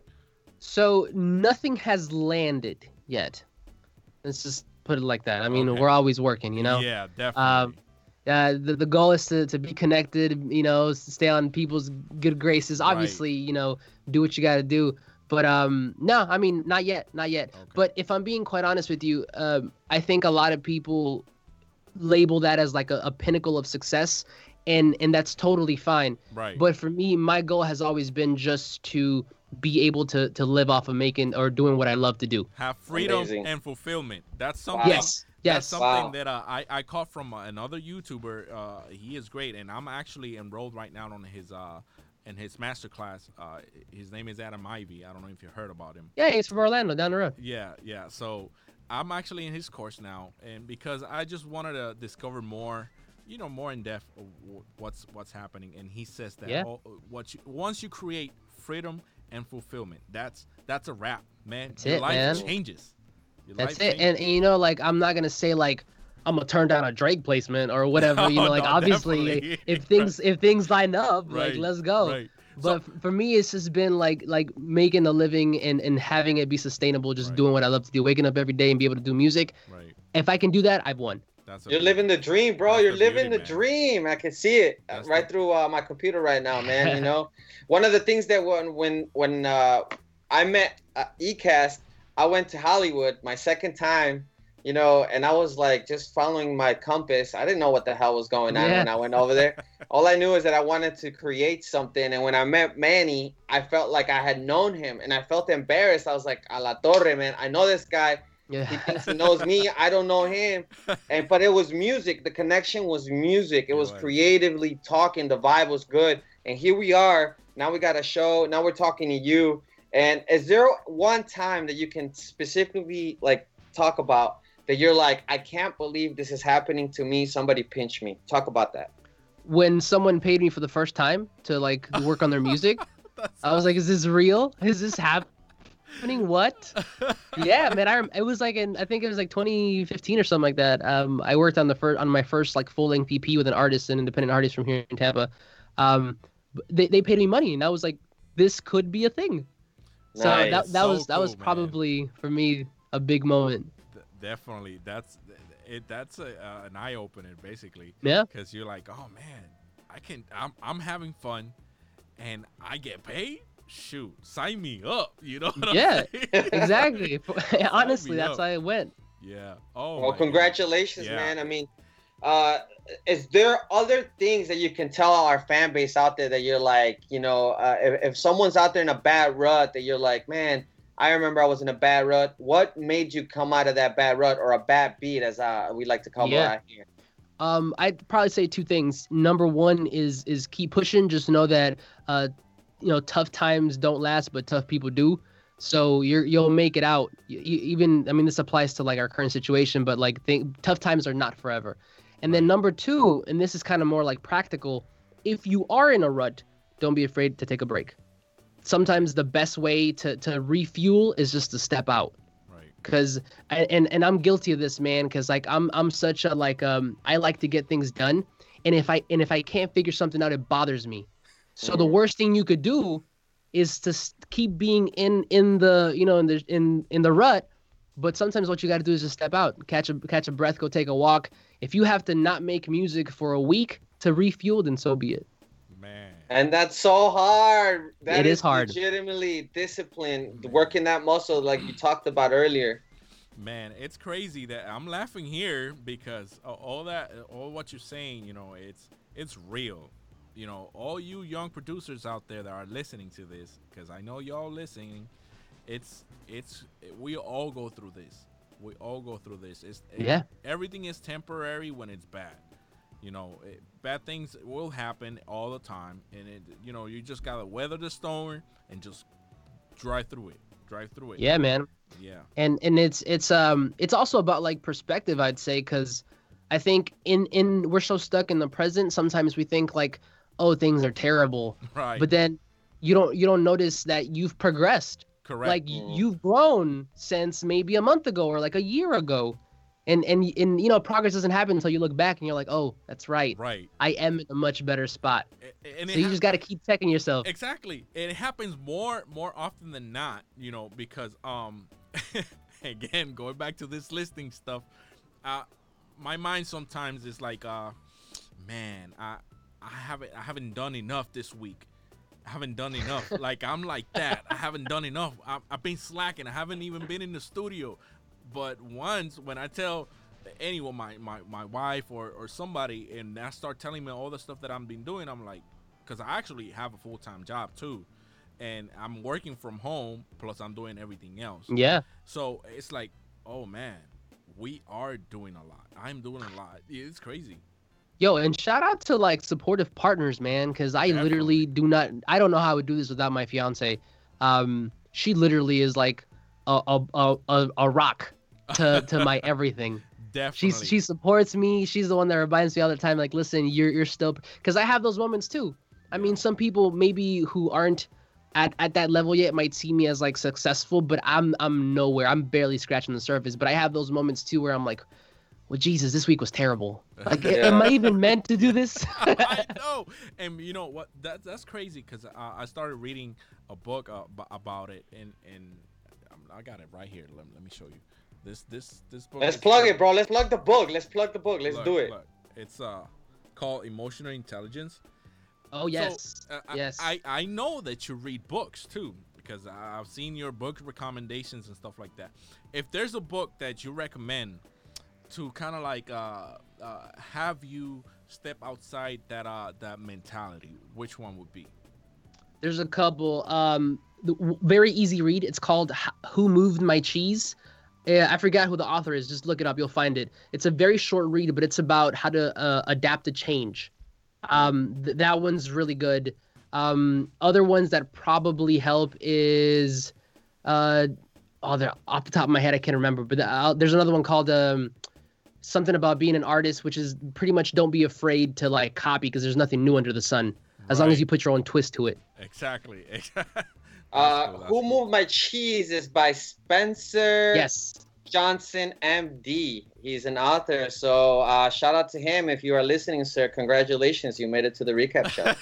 so nothing has landed yet let's just put it like that i mean Okay. we're always working you know Yeah, definitely. Um, uh, the, the goal is to, to be connected, you know, stay on people's good graces. Right. Obviously, you know, do what you got to do. But um, no, I mean, not yet, not yet. Okay. But if I'm being quite honest with you, um, I think a lot of people label that as like a, a pinnacle of success, and and that's totally fine. right. But for me, my goal has always been just to be able to to live off of making or doing what I love to do. have freedom Amazing. and fulfillment. That's something. Yes, That's yes. something Wow. that uh, I, I caught from uh, another YouTuber. Uh, he is great, and I'm actually enrolled right now on his uh, in his master class. Uh, his name is Adam Ivy. I don't know if you heard about him. Yeah, he's from Orlando, down the road. Yeah, yeah. So I'm actually in his course now, and because I just wanted to discover more, you know, more in depth of what's what's happening. And he says that Yeah. all, what you, once you create freedom and fulfillment, that's that's a wrap, man. That's Your it, life man. changes. Your That's life it. And, and you know, like I'm not gonna say like I'm gonna turn down a Drake placement or whatever. You oh, know, like no, obviously if things if things line up, Right, like let's go. Right. But f- for me, it's just been like like making a living and and having it be sustainable. Just doing what I love to do, waking up every day and be able to do music. Right. If I can do that, I've won. That's You're living the dream, bro. That's You're the living beauty, the dream. I can see it That's right the- through uh, my computer right now, man. You know, one of the things that when when when uh, I met uh, Ecast, I went to Hollywood my second time. You know, and I was like just following my compass. I didn't know what the hell was going on Yeah. when I went over there. All I knew is that I wanted to create something. And when I met Manny, I felt like I had known him, and I felt embarrassed. I was like, "A la torre, man! I know this guy." He thinks he knows me i don't know him. And but it was music. The connection was music. It was creatively talking. The vibe was good. And here we are. Now we got a show. Now we're talking to you. And is there one time that you can specifically like talk about that you're like i can't believe this is happening to me. Somebody pinch me. Talk about that. When someone paid me for the first time to like work on their music, I was like, "Is this real? Is this happening? What?" yeah, man. I it was like in I think it was like 2015 or something like that. Um, I worked on the first on my first like full length EP with an artist, an independent artist from here in Tampa. Um, they they paid me money, and I was like, "This could be a thing." So that that So was that was cool, man. probably for me a big moment. Definitely that's it that's a, uh, an eye opener basically Yeah. because you're like oh man i can I'm, I'm having fun and i get paid shoot sign me up you know what I'm Yeah, saying? Exactly. Honestly, that's up. how it went. yeah oh well congratulations Yeah. man i mean uh is there other things that you can tell our fan base out there that you're like you know uh, if, if someone's out there in a bad rut that you're like man i remember i was in a bad rut what made you come out of that bad rut or a bad beat as uh, we like to call it Yeah. here Um, I'd probably say two things. Number one is is keep pushing. Just know that uh, you know, tough times don't last, but tough people do. So you're you'll make it out. Y- y- even I mean, this applies to like our current situation, but like th- tough times are not forever. And then number two, and this is kind of more like practical. If you are in a rut, don't be afraid to take a break. Sometimes the best way to to refuel is just to step out right because and and I'm guilty of this man because like I'm I'm such a like um I like to get things done and if I and if I can't figure something out it bothers me so the worst thing you could do is to keep being in in the you know in the in in the rut. But sometimes what you got to do is just step out catch a catch a breath go take a walk. If you have to not make music for a week to refuel then so be it. Man. And that's so hard. That It is hard. legitimately discipline working that muscle like you talked about earlier. Man, it's crazy that I'm laughing here because all that, all what you're saying, you know, it's it's real. You know, all you young producers out there that are listening to this, because I know y'all listening, it's it's we all go through this. We all go through this. It's yeah. Everything is temporary when it's bad. You know, it, bad things will happen all the time, and it you know you just gotta weather the storm and just drive through it. Drive through it. Yeah, man. Yeah. And and it's it's um it's also about like perspective, I'd say, because I think in in we're so stuck in the present. Sometimes we think like, oh, things are terrible, Right. but then you don't you don't notice that you've progressed. Correct. Like Mm. you've grown since maybe a month ago or like a year ago. And, and and you know progress doesn't happen until you look back and you're like oh that's right right. I am in a much better spot And so you hap- just got to keep checking yourself Exactly. It happens more more often than not, you know, because um again, going back to this listing stuff, uh my mind sometimes is like uh man, I I haven't I haven't done enough this week. I haven't done enough. like I'm like that. I haven't done enough. I, I've been slacking. I haven't even been in the studio. But once when I tell anyone, my, my, my wife or, or somebody, and I start telling me all the stuff that I've been doing, I'm like, because I actually have a full time job too, and I'm working from home. Plus, I'm doing everything else. yeah So it's like, oh man, we are doing a lot. I'm doing a lot. It's crazy. Yo, and shout out to like supportive partners, man, because I Definitely. literally do not. I don't know how I would do this without my fiance. Um, she literally is like a a a, a, rock to to my everything. Definitely. She's she supports me. She's the one that reminds me all the time, like, listen, you're you're still because I have those moments too. I mean, some people maybe who aren't at, at that level yet might see me as like successful, but I'm I'm nowhere. I'm barely scratching the surface. But I have those moments too where I'm like, well, Jesus, this week was terrible. Like, Yeah. am I even meant to do this? I know, and you know what? That that's crazy because uh, I started reading a book uh, ab- about it, and and um, I got it right here. Let, let me show you. This this this book. Let's plug called- it, bro. Let's plug the book. Let's plug the book. Let's look, do it. look. It's uh called Emotional Intelligence. oh yes, Uh, I- yes. I, I know that you read books too because I've seen your book recommendations and stuff like that. If there's a book that you recommend to kind of like uh, uh, have you step outside that uh that mentality, which one would be? There's a couple. Um, the, very easy read. It's called "Who Moved My Cheese." Yeah, I forgot who the author is. Just look it up. You'll find it. It's a very short read, but it's about how to uh, adapt to change. Um, th- that one's really good. Um, other ones that probably help is, uh, oh, they're off the top of my head. I can't remember. But uh, there's another one called um, something about being an artist, which is pretty much don't be afraid to like copy because there's nothing new under the sun as long as you put your own twist to it. Exactly. Uh, cool, Who cool. Moved My Cheese is by Spencer Yes. Johnson, MD. He's an author. So uh, shout out to him if you are listening, sir. Congratulations, you made it to the recap show.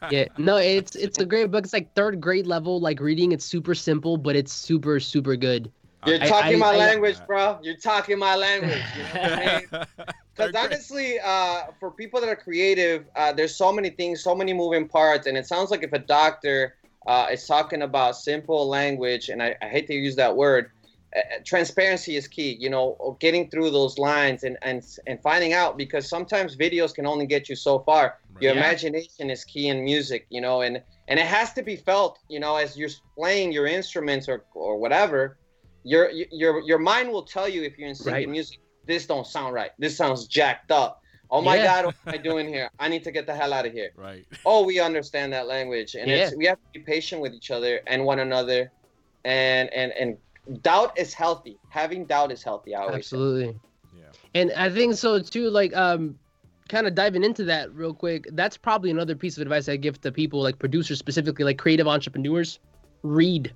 Yeah. No, it's it's a great book. It's like third grade level like reading. It's super simple, but it's super super good. You're talking I- my I- language, bro. You're talking my language. You know I mean? Because honestly, uh, for people that are creative, uh, there's so many things, so many moving parts, and it sounds like if a doctor uh, is talking about simple language, and I, I hate to use that word, uh, transparency is key. You know, getting through those lines and and and finding out because sometimes videos can only get you so far. Your Yeah. imagination is key in music, you know, and and it has to be felt, you know, as you're playing your instruments or or whatever. Your your your mind will tell you if you're in sync Right. in music. This don't sound right. This sounds jacked up. Oh my Yeah. God, what am I doing here? I need to get the hell out of here. right. Oh, we understand that language, and it's Yeah. we have to be patient with each other and one another, and and and doubt is healthy. Having doubt is healthy. I always say. Absolutely. Yeah. And I think so too. Like um, kind of diving into that real quick. That's probably another piece of advice I give to people like producers, specifically like creative entrepreneurs. Read,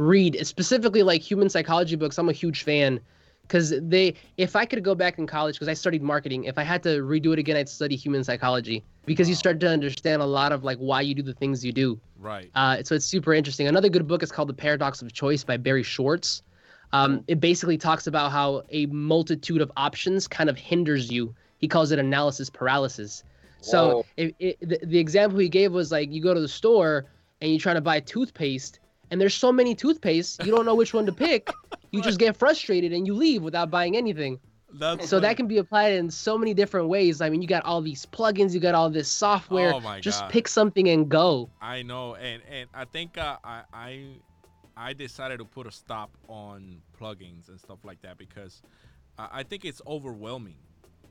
read specifically like human psychology books. I'm a huge fan because they. If I could go back in college, because I studied marketing, if I had to redo it again, I'd study human psychology because you start to understand a lot of like why you do the things you do. Right. Uh, so it's super interesting. Another good book is called The Paradox of Choice by Barry Schwartz. Um, it basically talks about how a multitude of options kind of hinders you. He calls it analysis paralysis. So Whoa. if, it, the, the example he gave was like you go to the store and you're trying to buy toothpaste, and there's so many toothpastes, you don't know which one to pick. you just get frustrated and you leave without buying anything. That's So funny. that can be applied in so many different ways. I mean, you got all these plugins, you got all this software. Oh my just God. pick something and go. I know, and and I think uh, I I I decided to put a stop on plugins and stuff like that because I I think it's overwhelming.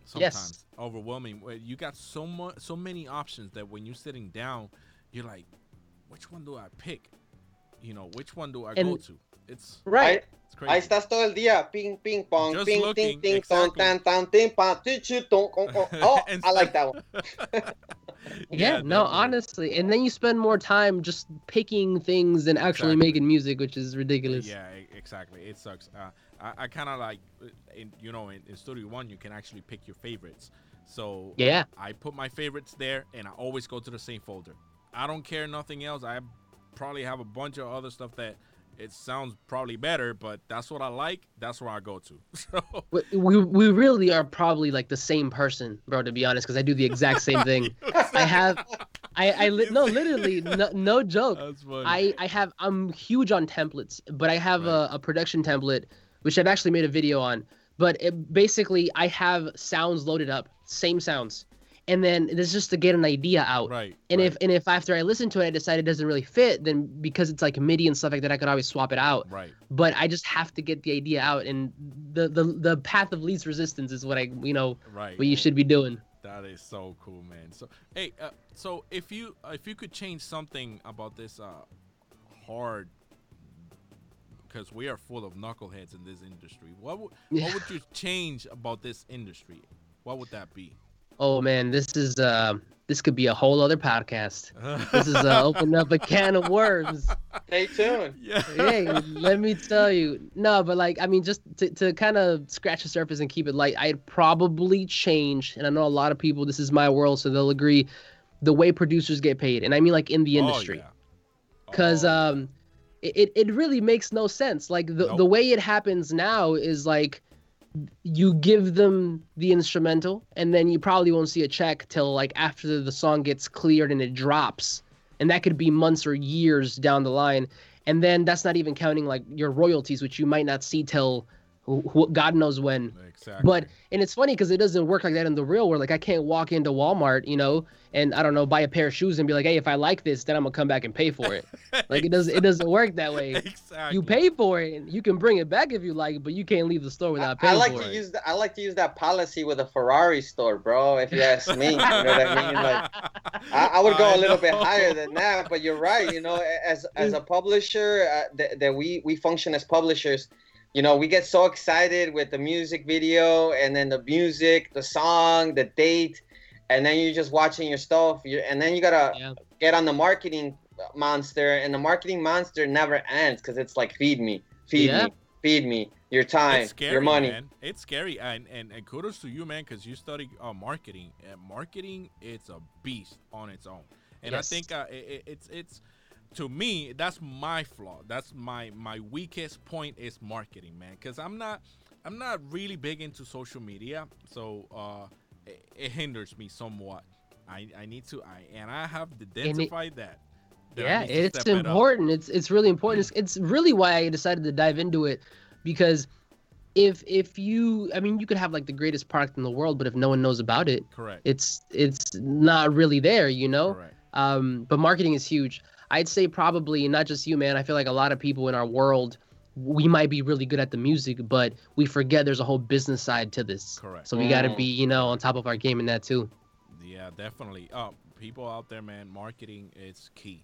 Sometimes Yes. overwhelming. You got so much, so many options that when you're sitting down, you're like, which one do I pick? You know, which one do I go to? It's Right. it's crazy. Ahí estás todo el día, ping, ping, pong, Just ping, looking, ting, ting, ton, exactly. tan, tan, ting, pa, ti, chi, ton, con, con. Oh, And I like that one. Yeah, no, honestly. And then you spend more time just picking things than actually Exactly. making music, which is ridiculous. Yeah, exactly. It sucks. Uh, I, I kind of like, uh, in, you know, in, in Studio One, you can actually pick your favorites. So Yeah. I put my favorites there, and I always go to the same folder. I don't care nothing else. I probably have a bunch of other stuff that it sounds probably better, but that's what I like. That's where I go to. So We, we, really are probably like the same person, bro, to be honest, because I do the exact same thing. I have, I, I, li- no, literally, no, no joke. that's funny. I, I have I'm huge on templates, but I have Right. a, a production template which I've actually made a video on. But it, basically, I have sounds loaded up, same sounds, and then this is just to get an idea out. right. And right. if and if after I listen to it, I decide it doesn't really fit, then because it's like MIDI and stuff like that, I could always swap it out. right. But I just have to get the idea out, and the the the path of least resistance is what I you know Right. what you should be doing. That is so cool, man. So, hey, uh, so if you uh, if you could change something about this uh, hard, because we are full of knuckleheads in this industry, what would what would you change about this industry? What would that be? Oh man, this is uh this could be a whole other podcast. This is uh, opening up a can of worms. Stay tuned. yeah. hey, let me tell you. No, but like, I mean, just to, to kind of scratch the surface and keep it light, I'd probably change, and I know a lot of people, this is my world, so they'll agree, the way producers get paid. And I mean, like, in the industry. Oh, yeah. Because, Oh, um, it, it- it really makes no sense. Like, the, the way it happens now is like, you give them the instrumental, and then you probably won't see a check till like after the song gets cleared and it drops. And that could be months or years down the line and then that's not even counting like your royalties which you might not see till wh- wh- god knows when exactly. but and it's funny because it doesn't work like that in the real world like i can't walk into walmart you know and i don't know buy a pair of shoes and be like hey if i like this then i'm gonna come back and pay for it like it doesn't it doesn't work that way exactly. you pay for it and you can bring it back if you like but you can't leave the store I, without I paying like to it use that. I like to use that policy with a Ferrari store, bro. If you ask me, you know what I mean. Like, I, I would go I a little bit higher than that, but you're right. You know, as as a publisher, uh, that that we we function as publishers. You know, we get so excited with the music video, and then the music, the song, the date, and then you're just watching your stuff. You and then you gotta Yeah. get on the marketing monster, and the marketing monster never ends because it's like feed me, feed Yeah. me, feed me your time, it's scary, your money. man. It's scary, and and, and kudos to you, man, because you study uh, marketing. And marketing, it's a beast on its own. And Yes. I think uh, it, it- it's it's to me that's my flaw. That's my my weakest point is marketing, man. Because I'm not I'm not really big into social media, so uh, it, it hinders me somewhat. I, I need to I and I have identified that. that yeah it's step it important it's it's really important it's, it's really why i decided to dive into it because if if you i mean you could have like the greatest product in the world but if no one knows about it Correct. it's it's not really there you know Correct. um but marketing is huge i'd say probably not just you man i feel like a lot of people in our world we might be really good at the music but we forget there's a whole business side to this Correct. so we got to Mm. be you know on top of our game in that too Yeah, definitely. Uh, people out there, man, marketing is key.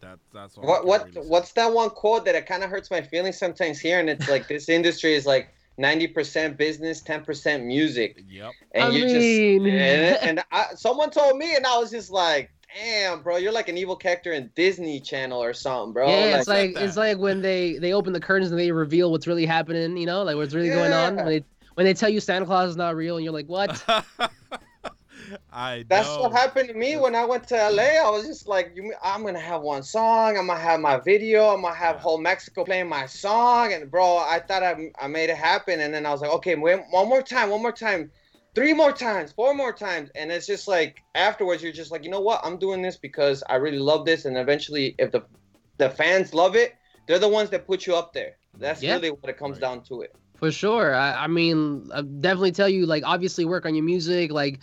That that's all. What what really what's that one quote that it kind of hurts my feelings sometimes here, and it's like this industry is like ninety percent business, ten percent music, Yep. and I you mean- just and, and I, someone told me, and I was just like, damn, bro, you're like an evil character in Disney Channel or something, bro. yeah, it's like like it's like when they they open the curtains and they reveal what's really happening. You know, like what's really going on. When they when they tell you Santa Claus is not real, and you're like, what? I That's know. what happened to me when I went to LA. I was just like, you, I'm gonna have one song. I'm gonna have my video. I'm gonna have whole Mexico playing my song. And bro, I thought I, I made it happen. And then I was like, okay, wait, one more time, one more time, three more times, four more times. And it's just like afterwards, you're just like, you know what? I'm doing this because I really love this. And eventually, if the the fans love it, they're the ones that put you up there. That's Yeah. really what it comes Right. down to it. For sure. I, I mean, I definitely tell you, like, obviously work on your music, like,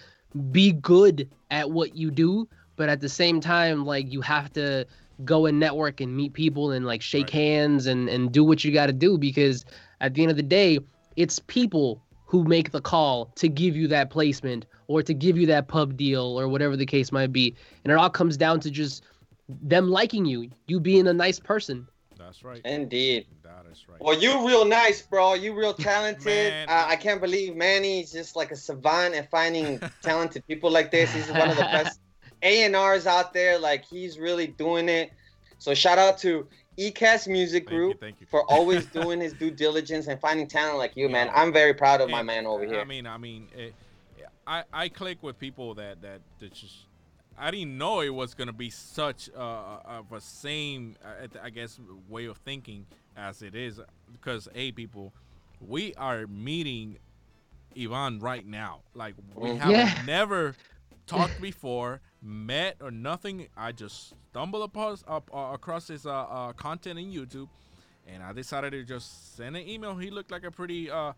be good at what you do, but at the same time, like, you have to go and network and meet people and like shake Right. hands and and do what you got to do because at the end of the day, it's people who make the call to give you that placement or to give you that pub deal or whatever the case might be, and it all comes down to just them liking you, you being a nice person. That's right. Indeed. That is right. Well, you real nice, bro. You real talented. Uh, I can't believe Manny's just like a savant at finding talented people like this. He's one of the best A and R's out there. Like he's really doing it. So shout out to ECAS Music Thank you, Group thank you. for always doing his due diligence and finding talent like you, man. I'm very proud of my man over here. I mean, I mean, it, I I click with people that that that just. I didn't know it was gonna be such uh, of a same, uh, I guess, way of thinking as it is. Because a people, we are meeting Ivan right now. Like we Mhm. have Yeah. never talked before, met or nothing. I just stumbled up uh, across his uh, uh, content in YouTube, and I decided to just send an email. He looked like a pretty uh,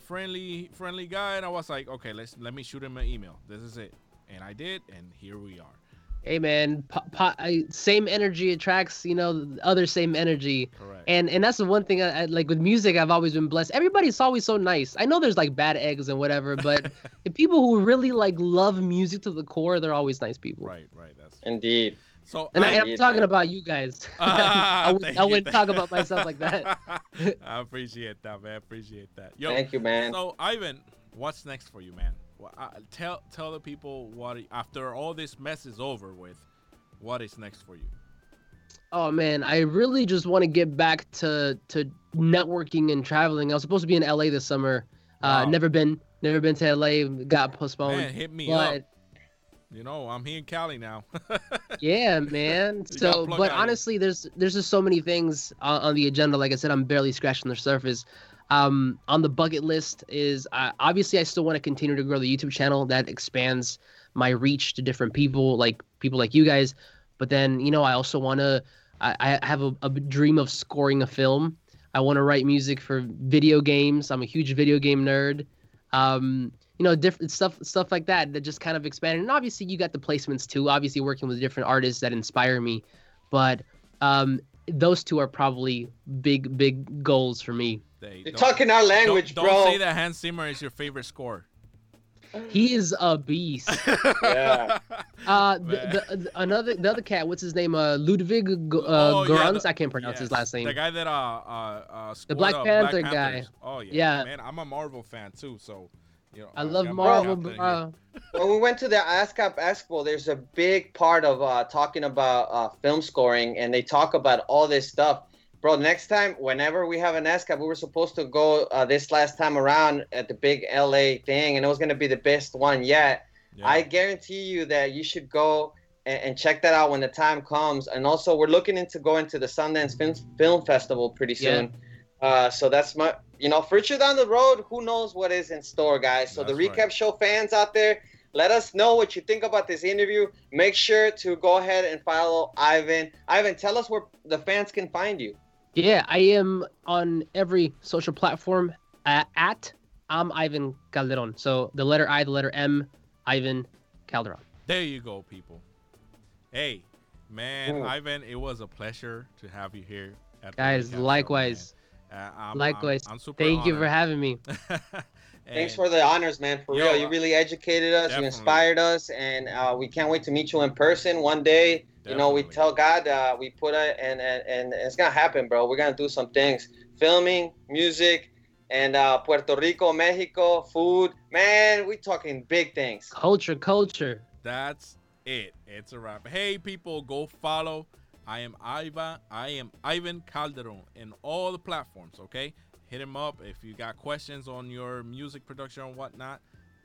friendly friendly guy, and I was like, okay, let's let me shoot him an email. This is it, and I did, and here we are. Hey man, po- po- same energy attracts, you know, other same energy. Correct. And and that's the one thing I, I like with music. I've always been blessed. Everybody's always so nice. I know there's like bad eggs and whatever, but the people who really like love music to the core, they're always nice people. right, right. That's Indeed. so. And, I, I, i'm talking about you guys. Ah, I, would, I you wouldn't thank- talk about myself like that. I appreciate that, man. Appreciate that. Yo, Thank you, man. So Ivan, what's next for you, man? Well, uh, tell tell the people what after all this mess is over with, what is next for you? Oh man, I really just want to get back to to networking and traveling. I was supposed to be in LA this summer. Uh, never been, never been to LA. Got postponed. Man, hit me but up. You know, I'm here in Cali now. yeah, man. So, but honestly, there's there's just so many things on, on the agenda. Like I said, I'm barely scratching the surface. Um, on the bucket list is uh, obviously I still want to continue to grow the YouTube channel. That expands my reach to different people, like people like you guys. But then, you know, I also want to. I, I have a, a dream of scoring a film. I want to write music for video games. I'm a huge video game nerd. Um, you know, different stuff, stuff like that that just kind of expanded. And obviously, you got the placements too. Obviously, working with different artists that inspire me. But um, those two are probably big, big goals for me. They, You're talking our language, don't, bro. Don't say that Hans Zimmer is your favorite score. He is a beast. Yeah. Uh, the, the, the another the other cat, what's his name? Uh, Ludwig G- uh, Oh, yeah, Göransson? the- I can't pronounce his last name. The guy that uh uh, uh scored Black up Panther guy. Oh yeah. Yeah. Man, I'm a Marvel fan too, so you know. I uh, love got Marvel, Captain bro. when we went to the ASCAP Expo, there's a big part of uh, talking about uh, film scoring, and they talk about all this stuff. Bro, next time, whenever we have an ASCAP, we were supposed to go uh, this last time around at the big LA thing, and it was going to be the best one yet. Yeah. I guarantee you that you should go and, and check that out when the time comes. And also, we're looking into going to the Sundance Film, Film Festival pretty Yeah. Soon. Uh, so that's my, you know, future down the road, who knows what is in store, guys. So the recap right. show fans out there, let us know what you think about this interview. Make sure to go ahead and follow Ivan. Ivan, tell us where the fans can find you. Yeah, I am on every social platform uh, at I'm Ivan Calderon. So the letter I, the letter M, Ivan Calderon. There you go, people. Hey, man, Mm. Ivan, it was a pleasure to have you here. At the Guys, Recap Show, likewise. man. Uh, I'm- Likewise. I'm, I'm super Thank you for having me. Thanks for the honors, man. For Yo, real, you uh, really educated us. definitely. You inspired us, and uh, we can't wait to meet you in person one day. You know, we tell God uh, we put it, and, and and it's gonna happen, bro. We're gonna do some things: filming, music, and uh, Puerto Rico, Mexico, food. Man, we talking big things. Culture, culture. That's it. It's a wrap. Hey, people, go follow. I am Ivan. I am Ivan Calderon in all the platforms. Okay, hit him up if you got questions on your music production or whatnot.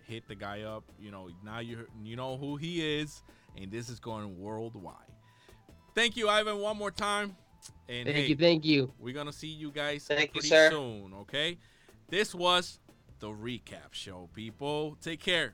Hit the guy up. You know now you you know who he is, and this is going worldwide. Thank you, Ivan, one more time. And Thank hey, you, thank you. we're gonna see you guys Thank you, pretty sir. soon. Okay, this was the recap show, people. Take care.